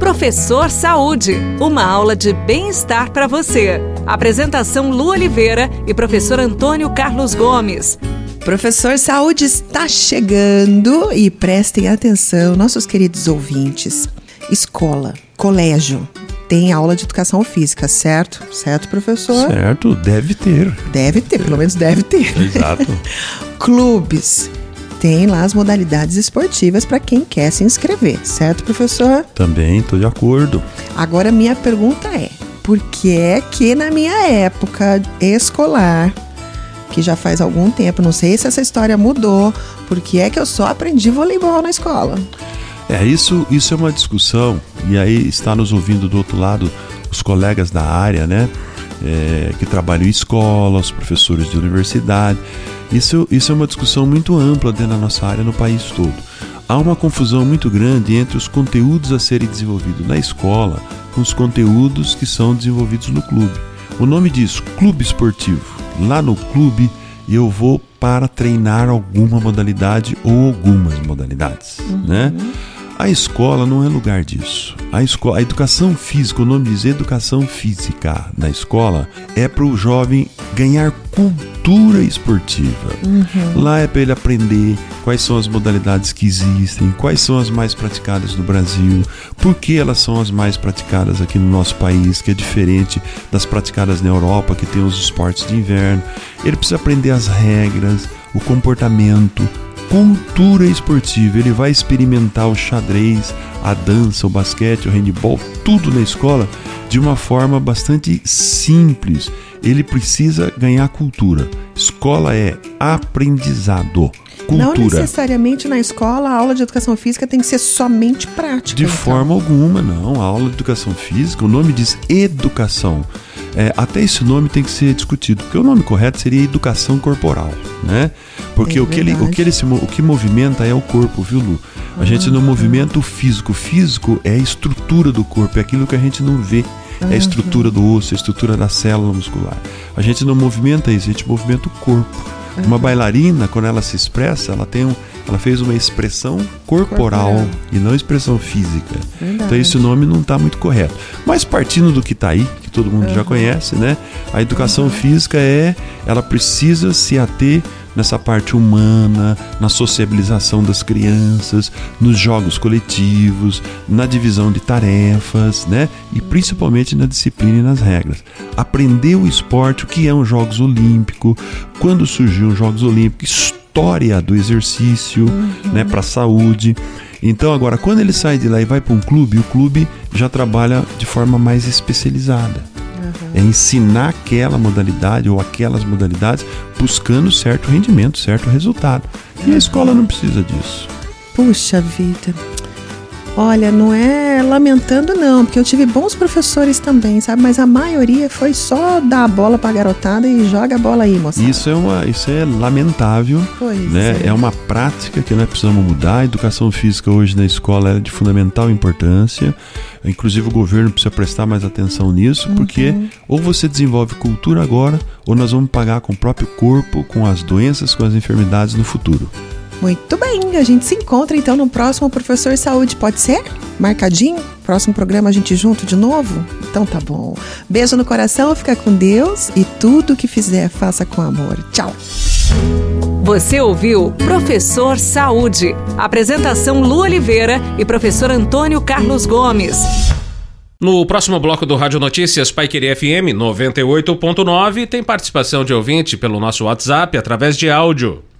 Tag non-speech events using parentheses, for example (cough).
Professor Saúde, uma aula de bem-estar para você. Apresentação Lu Oliveira e professor Antônio Carlos Gomes. Professor Saúde está chegando e prestem atenção, nossos queridos ouvintes. Escola, colégio, tem aula de educação física, certo? Certo, professor? Certo, deve ter. Deve ter, pelo menos deve ter. Exato. (laughs) Clubes. Tem lá as modalidades esportivas para quem quer se inscrever, certo, professor? Também estou de acordo. Agora, minha pergunta é: por que é que na minha época escolar, que já faz algum tempo, não sei se essa história mudou, por que é que eu só aprendi voleibol na escola? É, isso, isso é uma discussão, e aí está nos ouvindo do outro lado os colegas da área, né? É, que trabalham em escola, os professores de universidade. Isso, isso é uma discussão muito ampla dentro da nossa área no país todo. Há uma confusão muito grande entre os conteúdos a serem desenvolvidos na escola com os conteúdos que são desenvolvidos no clube. O nome diz clube esportivo. Lá no clube eu vou para treinar alguma modalidade ou algumas modalidades, uhum. né? A escola não é lugar disso. A, escola, a educação física, o nome diz educação física na escola, é para o jovem ganhar cultura esportiva. Uhum. Lá é para ele aprender quais são as modalidades que existem, quais são as mais praticadas no Brasil, por que elas são as mais praticadas aqui no nosso país, que é diferente das praticadas na Europa, que tem os esportes de inverno. Ele precisa aprender as regras, o comportamento, cultura esportiva. Ele vai experimentar o xadrez, a dança, o basquete, o handball, tudo na escola de uma forma bastante simples. Ele precisa ganhar cultura. Escola é aprendizado. Cultura. Não necessariamente na escola a aula de educação física tem que ser somente prática. De então. forma alguma, não. A aula de educação física, o nome diz educação. É, até esse nome tem que ser discutido, porque o nome correto seria educação corporal, né? Porque é o, que ele, o, que ele se, o que movimenta é o corpo, viu, Lu? A gente não movimenta o físico. O físico é a estrutura do corpo, é aquilo que a gente não vê. É a estrutura do osso, a estrutura da célula muscular. A gente não movimenta isso, a gente movimenta o corpo. Uma bailarina, quando ela se expressa, ela tem um, ela fez uma expressão corporal, corporal. e não expressão física. Verdade. Então esse nome não está muito correto. Mas partindo do que está aí, que todo mundo uhum. já conhece, né? A educação uhum. física é, ela precisa se ater nessa parte humana, na sociabilização das crianças, nos jogos coletivos, na divisão de tarefas, né? E principalmente na disciplina e nas regras. Aprender o esporte, o que é um Jogos Olímpico, quando surgiu os Jogos Olímpicos, história do exercício, uhum. né, para a saúde. Então, agora, quando ele sai de lá e vai para um clube, o clube já trabalha de forma mais especializada. É ensinar aquela modalidade ou aquelas modalidades buscando certo rendimento, certo resultado. E a escola não precisa disso. Puxa vida. Olha, não é lamentando não, porque eu tive bons professores também, sabe? Mas a maioria foi só dar a bola pra garotada e joga a bola aí, moça. Isso é uma, isso é lamentável, pois né? É. é uma prática que nós precisamos mudar. A educação física hoje na escola é de fundamental importância. Inclusive o governo precisa prestar mais atenção nisso, uhum. porque ou você desenvolve cultura agora, ou nós vamos pagar com o próprio corpo, com as doenças, com as enfermidades no futuro. Muito bem, a gente se encontra então no próximo Professor Saúde, pode ser? Marcadinho? Próximo programa a gente junto de novo? Então tá bom. Beijo no coração, fica com Deus e tudo que fizer, faça com amor. Tchau. Você ouviu Professor Saúde. Apresentação Lu Oliveira e professor Antônio Carlos Gomes. No próximo bloco do Rádio Notícias Pai Querer FM 98.9 tem participação de ouvinte pelo nosso WhatsApp através de áudio.